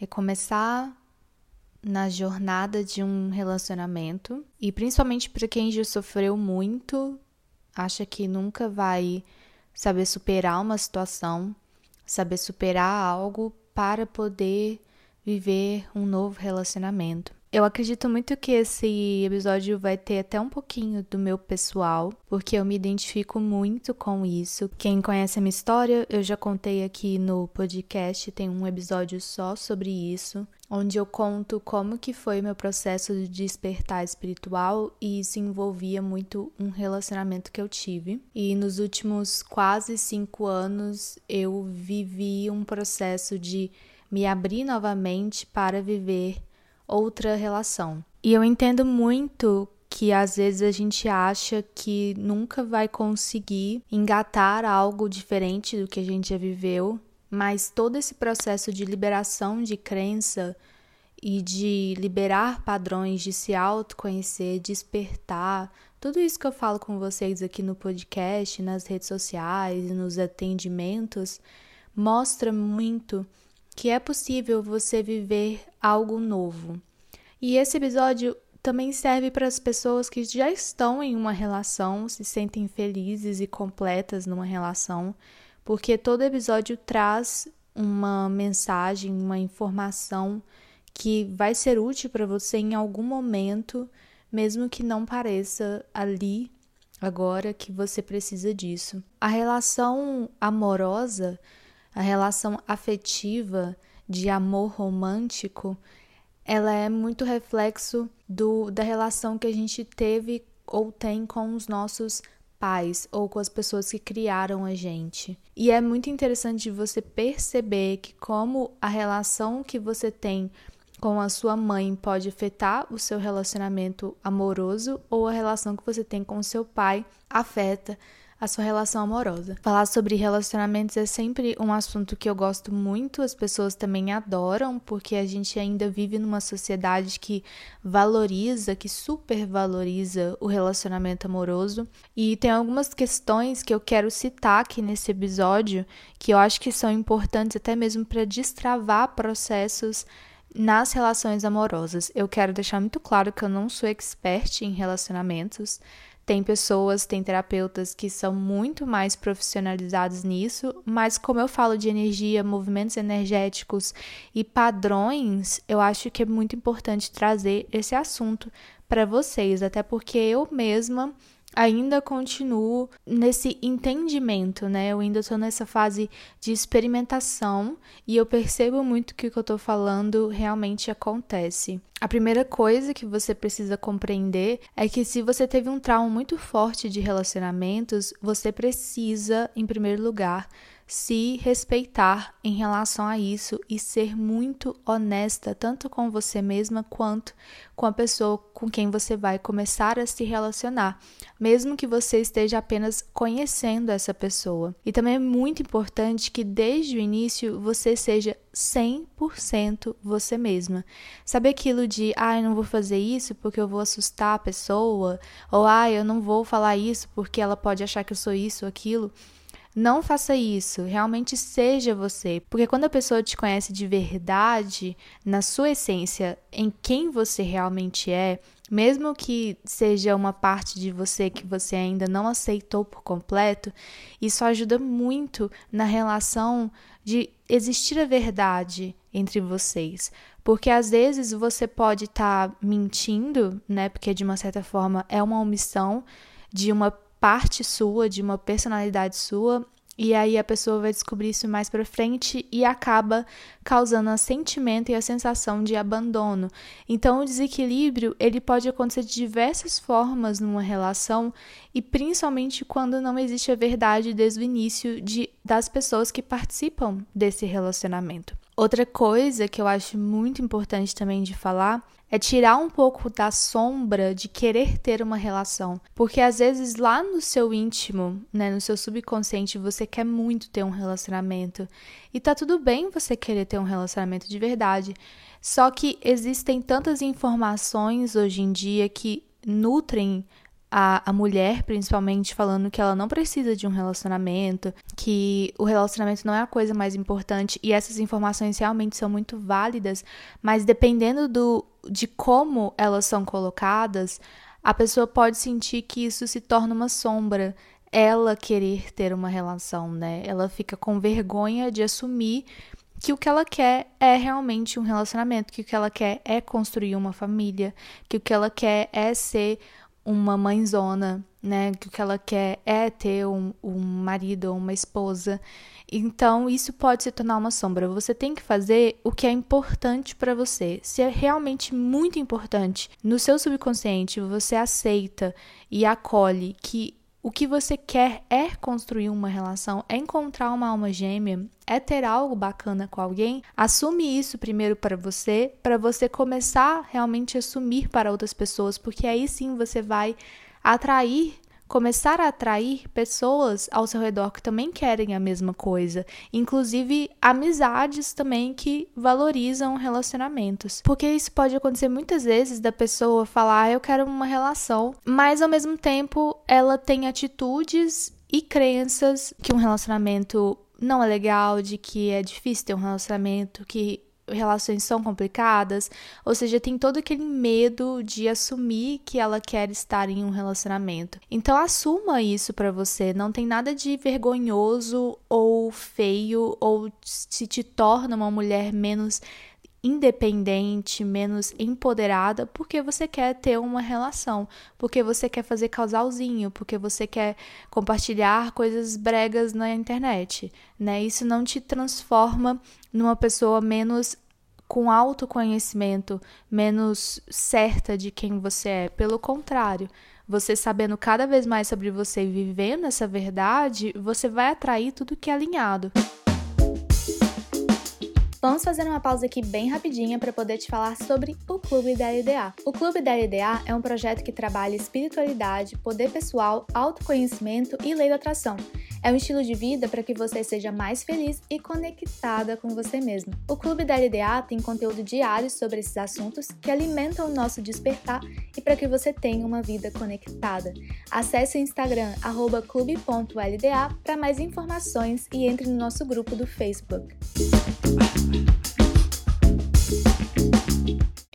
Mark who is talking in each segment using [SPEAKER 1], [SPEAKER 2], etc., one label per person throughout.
[SPEAKER 1] recomeçar na jornada de um relacionamento e principalmente para quem já sofreu muito, acha que nunca vai saber superar uma situação, saber superar algo para poder viver um novo relacionamento. Eu acredito muito que esse episódio vai ter até um pouquinho do meu pessoal, porque eu me identifico muito com isso. Quem conhece a minha história, eu já contei aqui no podcast, tem um episódio só sobre isso, onde eu conto como que foi meu processo de despertar espiritual e isso envolvia muito um relacionamento que eu tive. E nos últimos quase cinco anos eu vivi um processo de me abrir novamente para viver outra relação. E eu entendo muito que às vezes a gente acha que nunca vai conseguir engatar algo diferente do que a gente já viveu, mas todo esse processo de liberação de crença e de liberar padrões, de se autoconhecer, despertar, tudo isso que eu falo com vocês aqui no podcast, nas redes sociais, nos atendimentos, mostra muito que é possível você viver algo novo. E esse episódio também serve para as pessoas que já estão em uma relação, se sentem felizes e completas numa relação, porque todo episódio traz uma mensagem, uma informação que vai ser útil para você em algum momento, mesmo que não pareça ali agora que você precisa disso. A relação amorosa a relação afetiva de amor romântico, ela é muito reflexo do, da relação que a gente teve ou tem com os nossos pais ou com as pessoas que criaram a gente. E é muito interessante você perceber que como a relação que você tem com a sua mãe pode afetar o seu relacionamento amoroso ou a relação que você tem com o seu pai afeta a sua relação amorosa. Falar sobre relacionamentos é sempre um assunto que eu gosto muito, as pessoas também adoram, porque a gente ainda vive numa sociedade que valoriza, que supervaloriza o relacionamento amoroso. E tem algumas questões que eu quero citar aqui nesse episódio que eu acho que são importantes até mesmo para destravar processos nas relações amorosas. Eu quero deixar muito claro que eu não sou expert em relacionamentos. Tem pessoas, tem terapeutas que são muito mais profissionalizados nisso, mas como eu falo de energia, movimentos energéticos e padrões, eu acho que é muito importante trazer esse assunto para vocês, até porque eu mesma ainda continuo nesse entendimento, né? Eu ainda estou nessa fase de experimentação e eu percebo muito que o que eu estou falando realmente acontece. A primeira coisa que você precisa compreender é que se você teve um trauma muito forte de relacionamentos, você precisa, em primeiro lugar, se respeitar em relação a isso e ser muito honesta, tanto com você mesma quanto com a pessoa com quem você vai começar a se relacionar, mesmo que você esteja apenas conhecendo essa pessoa. E também é muito importante que desde o início você seja 100% você mesma. Sabe aquilo de, ah, eu não vou fazer isso porque eu vou assustar a pessoa, ou ah, eu não vou falar isso porque ela pode achar que eu sou isso ou aquilo. Não faça isso, realmente seja você, porque quando a pessoa te conhece de verdade, na sua essência, em quem você realmente é, mesmo que seja uma parte de você que você ainda não aceitou por completo, isso ajuda muito na relação de existir a verdade entre vocês. Porque às vezes você pode estar tá mentindo, né? Porque de uma certa forma é uma omissão de uma parte sua, de uma personalidade sua, e aí a pessoa vai descobrir isso mais para frente e acaba causando um sentimento e a sensação de abandono. Então o desequilíbrio, ele pode acontecer de diversas formas numa relação e principalmente quando não existe a verdade desde o início de, das pessoas que participam desse relacionamento. Outra coisa que eu acho muito importante também de falar é tirar um pouco da sombra de querer ter uma relação, porque às vezes lá no seu íntimo, né, no seu subconsciente, você quer muito ter um relacionamento. E tá tudo bem você querer ter um relacionamento de verdade. Só que existem tantas informações hoje em dia que nutrem a, a mulher, principalmente, falando que ela não precisa de um relacionamento, que o relacionamento não é a coisa mais importante, e essas informações realmente são muito válidas, mas dependendo do, de como elas são colocadas, a pessoa pode sentir que isso se torna uma sombra, ela querer ter uma relação, né? Ela fica com vergonha de assumir que o que ela quer é realmente um relacionamento, que o que ela quer é construir uma família, que o que ela quer é ser uma mãezona, né? Que o que ela quer é ter um, um marido ou uma esposa. Então, isso pode se tornar uma sombra. Você tem que fazer o que é importante para você. Se é realmente muito importante, no seu subconsciente você aceita e acolhe que o que você quer é construir uma relação, é encontrar uma alma gêmea, é ter algo bacana com alguém. Assume isso primeiro para você, para você começar realmente a assumir para outras pessoas, porque aí sim você vai atrair começar a atrair pessoas ao seu redor que também querem a mesma coisa, inclusive amizades também que valorizam relacionamentos. Porque isso pode acontecer muitas vezes da pessoa falar, ah, eu quero uma relação, mas ao mesmo tempo ela tem atitudes e crenças que um relacionamento não é legal, de que é difícil ter um relacionamento, que relações são complicadas, ou seja, tem todo aquele medo de assumir que ela quer estar em um relacionamento. Então assuma isso para você, não tem nada de vergonhoso ou feio ou se te torna uma mulher menos independente, menos empoderada, porque você quer ter uma relação, porque você quer fazer casalzinho, porque você quer compartilhar coisas bregas na internet, né? Isso não te transforma numa pessoa menos com autoconhecimento, menos certa de quem você é. Pelo contrário, você sabendo cada vez mais sobre você e vivendo essa verdade, você vai atrair tudo que é alinhado. Vamos fazer uma pausa aqui bem rapidinha para poder te falar sobre o Clube da LDA. O Clube da LDA é um projeto que trabalha espiritualidade, poder pessoal, autoconhecimento e lei da atração. É um estilo de vida para que você seja mais feliz e conectada com você mesmo. O Clube da LDA tem conteúdo diário sobre esses assuntos que alimentam o nosso despertar e para que você tenha uma vida conectada. Acesse o Instagram clube.lda para mais informações e entre no nosso grupo do Facebook.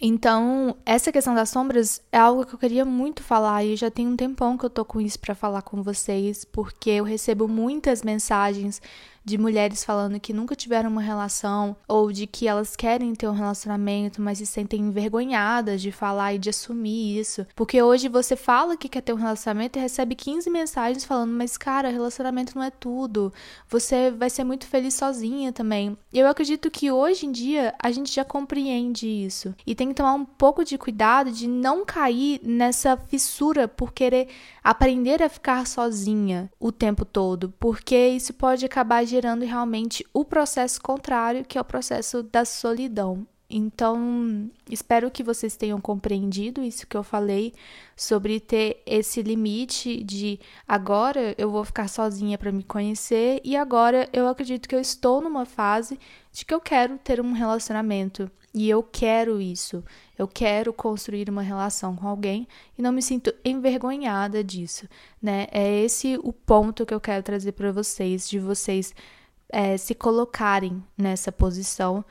[SPEAKER 1] Então, essa questão das sombras é algo que eu queria muito falar e já tem um tempão que eu tô com isso para falar com vocês, porque eu recebo muitas mensagens de mulheres falando que nunca tiveram uma relação ou de que elas querem ter um relacionamento, mas se sentem envergonhadas de falar e de assumir isso. Porque hoje você fala que quer ter um relacionamento e recebe 15 mensagens falando: "Mas cara, relacionamento não é tudo. Você vai ser muito feliz sozinha também". Eu acredito que hoje em dia a gente já compreende isso e tem que tomar um pouco de cuidado de não cair nessa fissura por querer aprender a ficar sozinha o tempo todo, porque isso pode acabar realmente o processo contrário, que é o processo da solidão. Então, espero que vocês tenham compreendido isso que eu falei sobre ter esse limite de agora eu vou ficar sozinha para me conhecer e agora eu acredito que eu estou numa fase de que eu quero ter um relacionamento e eu quero isso. Eu quero construir uma relação com alguém e não me sinto envergonhada disso, né? É esse o ponto que eu quero trazer para vocês, de vocês é, se colocarem nessa posição,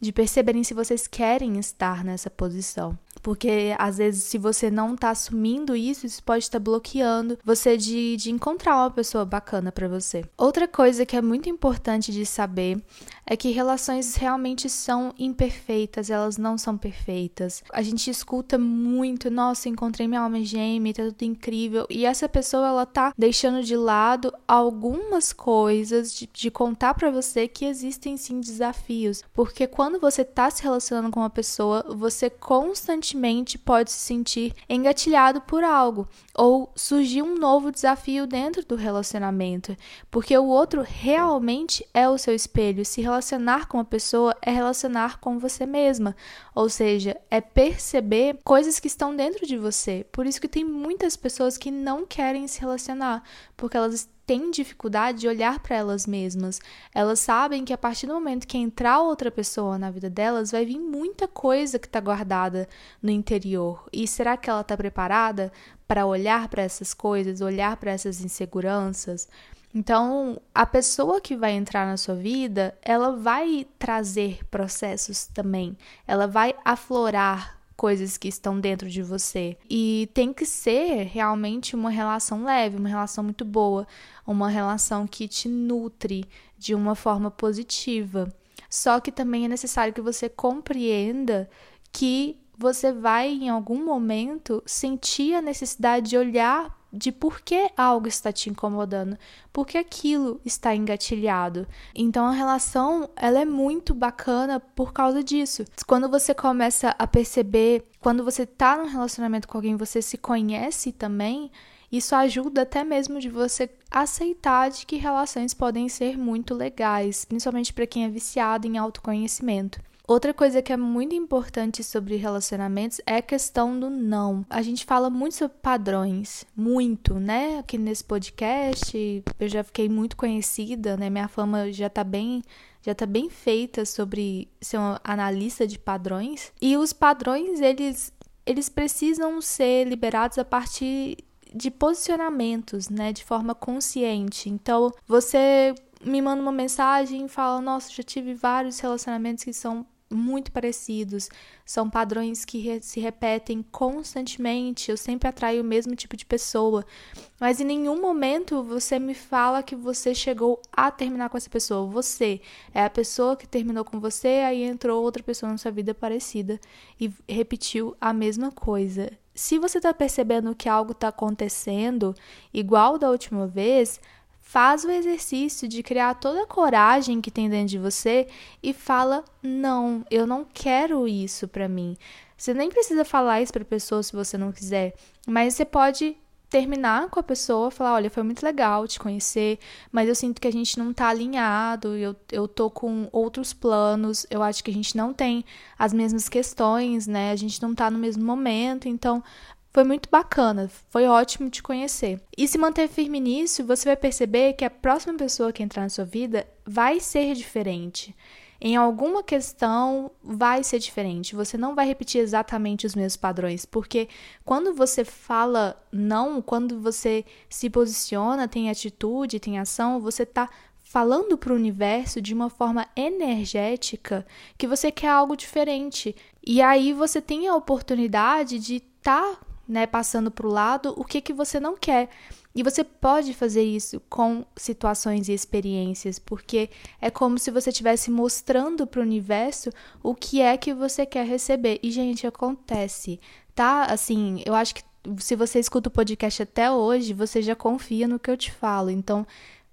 [SPEAKER 1] de perceberem se vocês querem estar nessa posição. Porque às vezes, se você não tá assumindo isso, isso pode estar bloqueando você de, de encontrar uma pessoa bacana para você. Outra coisa que é muito importante de saber é que relações realmente são imperfeitas, elas não são perfeitas. A gente escuta muito, nossa, encontrei minha alma gêmea, tá tudo incrível. E essa pessoa, ela tá deixando de lado algumas coisas de, de contar para você que existem sim desafios. Porque quando você tá se relacionando com uma pessoa, você constantemente pode se sentir engatilhado por algo ou surgir um novo desafio dentro do relacionamento, porque o outro realmente é o seu espelho. Se relacionar com a pessoa é relacionar com você mesma, ou seja, é perceber coisas que estão dentro de você. Por isso que tem muitas pessoas que não querem se relacionar, porque elas têm dificuldade de olhar para elas mesmas. Elas sabem que a partir do momento que entrar outra pessoa na vida delas, vai vir muita coisa que está guardada no interior. E será que ela está preparada para olhar para essas coisas, olhar para essas inseguranças? Então, a pessoa que vai entrar na sua vida, ela vai trazer processos também. Ela vai aflorar coisas que estão dentro de você. E tem que ser realmente uma relação leve, uma relação muito boa, uma relação que te nutre de uma forma positiva. Só que também é necessário que você compreenda que você vai em algum momento sentir a necessidade de olhar de por que algo está te incomodando, por que aquilo está engatilhado. Então a relação, ela é muito bacana por causa disso. Quando você começa a perceber, quando você está num relacionamento com alguém, você se conhece também, isso ajuda até mesmo de você aceitar de que relações podem ser muito legais, principalmente para quem é viciado em autoconhecimento. Outra coisa que é muito importante sobre relacionamentos é a questão do não. A gente fala muito sobre padrões, muito, né? Aqui nesse podcast, eu já fiquei muito conhecida, né? Minha fama já tá bem já tá bem feita sobre ser uma analista de padrões. E os padrões, eles eles precisam ser liberados a partir de posicionamentos, né, de forma consciente. Então, você me manda uma mensagem e fala: Nossa, já tive vários relacionamentos que são muito parecidos, são padrões que re se repetem constantemente. Eu sempre atraio o mesmo tipo de pessoa, mas em nenhum momento você me fala que você chegou a terminar com essa pessoa. Você é a pessoa que terminou com você, aí entrou outra pessoa na sua vida parecida e repetiu a mesma coisa. Se você está percebendo que algo está acontecendo igual da última vez, Faz o exercício de criar toda a coragem que tem dentro de você e fala: "Não, eu não quero isso para mim". Você nem precisa falar isso para pessoa se você não quiser, mas você pode terminar com a pessoa, falar, olha, foi muito legal te conhecer, mas eu sinto que a gente não tá alinhado, eu, eu tô com outros planos, eu acho que a gente não tem as mesmas questões, né? A gente não tá no mesmo momento, então foi muito bacana, foi ótimo te conhecer. E se manter firme nisso, você vai perceber que a próxima pessoa que entrar na sua vida vai ser diferente. Em alguma questão vai ser diferente. Você não vai repetir exatamente os mesmos padrões, porque quando você fala não, quando você se posiciona, tem atitude, tem ação, você está falando para o universo de uma forma energética que você quer algo diferente. E aí você tem a oportunidade de estar tá né, passando para o lado o que, que você não quer. E você pode fazer isso com situações e experiências, porque é como se você estivesse mostrando para o universo o que é que você quer receber. E, gente, acontece, tá? Assim, eu acho que se você escuta o podcast até hoje, você já confia no que eu te falo. Então,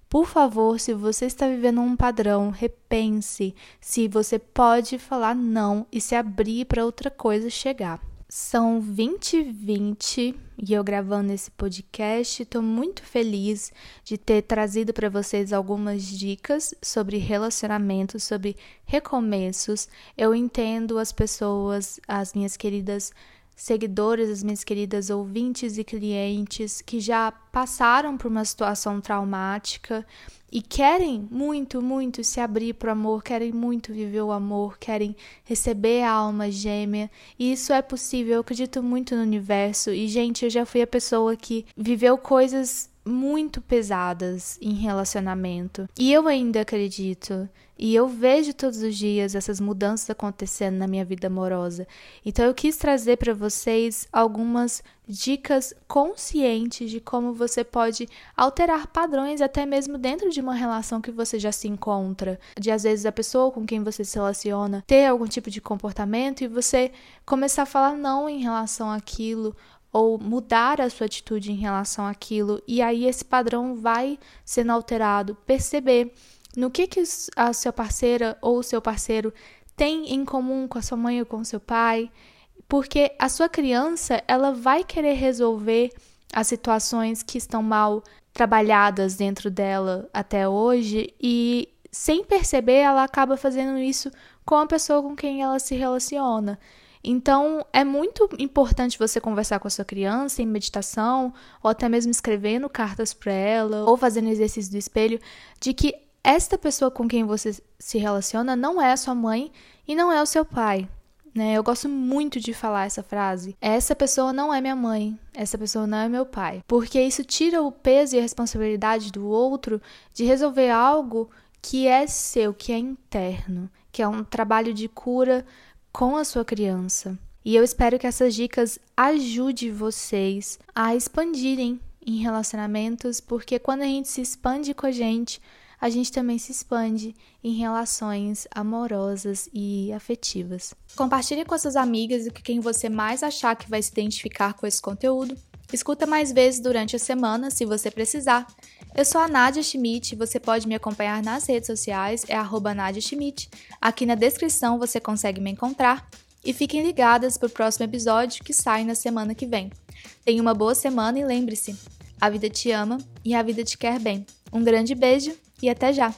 [SPEAKER 1] por favor, se você está vivendo um padrão, repense se você pode falar não e se abrir para outra coisa chegar. São 20 e 20 e eu gravando esse podcast. Estou muito feliz de ter trazido para vocês algumas dicas sobre relacionamentos, sobre recomeços. Eu entendo as pessoas, as minhas queridas seguidores, as minhas queridas ouvintes e clientes que já passaram por uma situação traumática e querem muito, muito se abrir para o amor, querem muito viver o amor, querem receber a alma gêmea. E isso é possível, eu acredito muito no universo. E, gente, eu já fui a pessoa que viveu coisas muito pesadas em relacionamento. E eu ainda acredito. E eu vejo todos os dias essas mudanças acontecendo na minha vida amorosa. Então eu quis trazer para vocês algumas dicas conscientes de como você pode alterar padrões até mesmo dentro de uma relação que você já se encontra. De às vezes a pessoa com quem você se relaciona ter algum tipo de comportamento e você começar a falar não em relação àquilo ou mudar a sua atitude em relação àquilo, e aí esse padrão vai sendo alterado. Perceber no que, que a sua parceira ou o seu parceiro tem em comum com a sua mãe ou com o seu pai, porque a sua criança ela vai querer resolver as situações que estão mal trabalhadas dentro dela até hoje e sem perceber ela acaba fazendo isso com a pessoa com quem ela se relaciona. Então, é muito importante você conversar com a sua criança em meditação, ou até mesmo escrevendo cartas para ela, ou fazendo exercício do espelho, de que esta pessoa com quem você se relaciona não é a sua mãe e não é o seu pai. Né? Eu gosto muito de falar essa frase. Essa pessoa não é minha mãe, essa pessoa não é meu pai. Porque isso tira o peso e a responsabilidade do outro de resolver algo que é seu, que é interno, que é um trabalho de cura com a sua criança. E eu espero que essas dicas ajudem vocês a expandirem em relacionamentos, porque quando a gente se expande com a gente, a gente também se expande em relações amorosas e afetivas. Compartilhe com suas amigas e com quem você mais achar que vai se identificar com esse conteúdo. Escuta mais vezes durante a semana, se você precisar. Eu sou a Nadia Schmidt, você pode me acompanhar nas redes sociais, é arroba Nadia Schmidt. Aqui na descrição você consegue me encontrar. E fiquem ligadas para o próximo episódio que sai na semana que vem. Tenha uma boa semana e lembre-se, a vida te ama e a vida te quer bem. Um grande beijo e até já!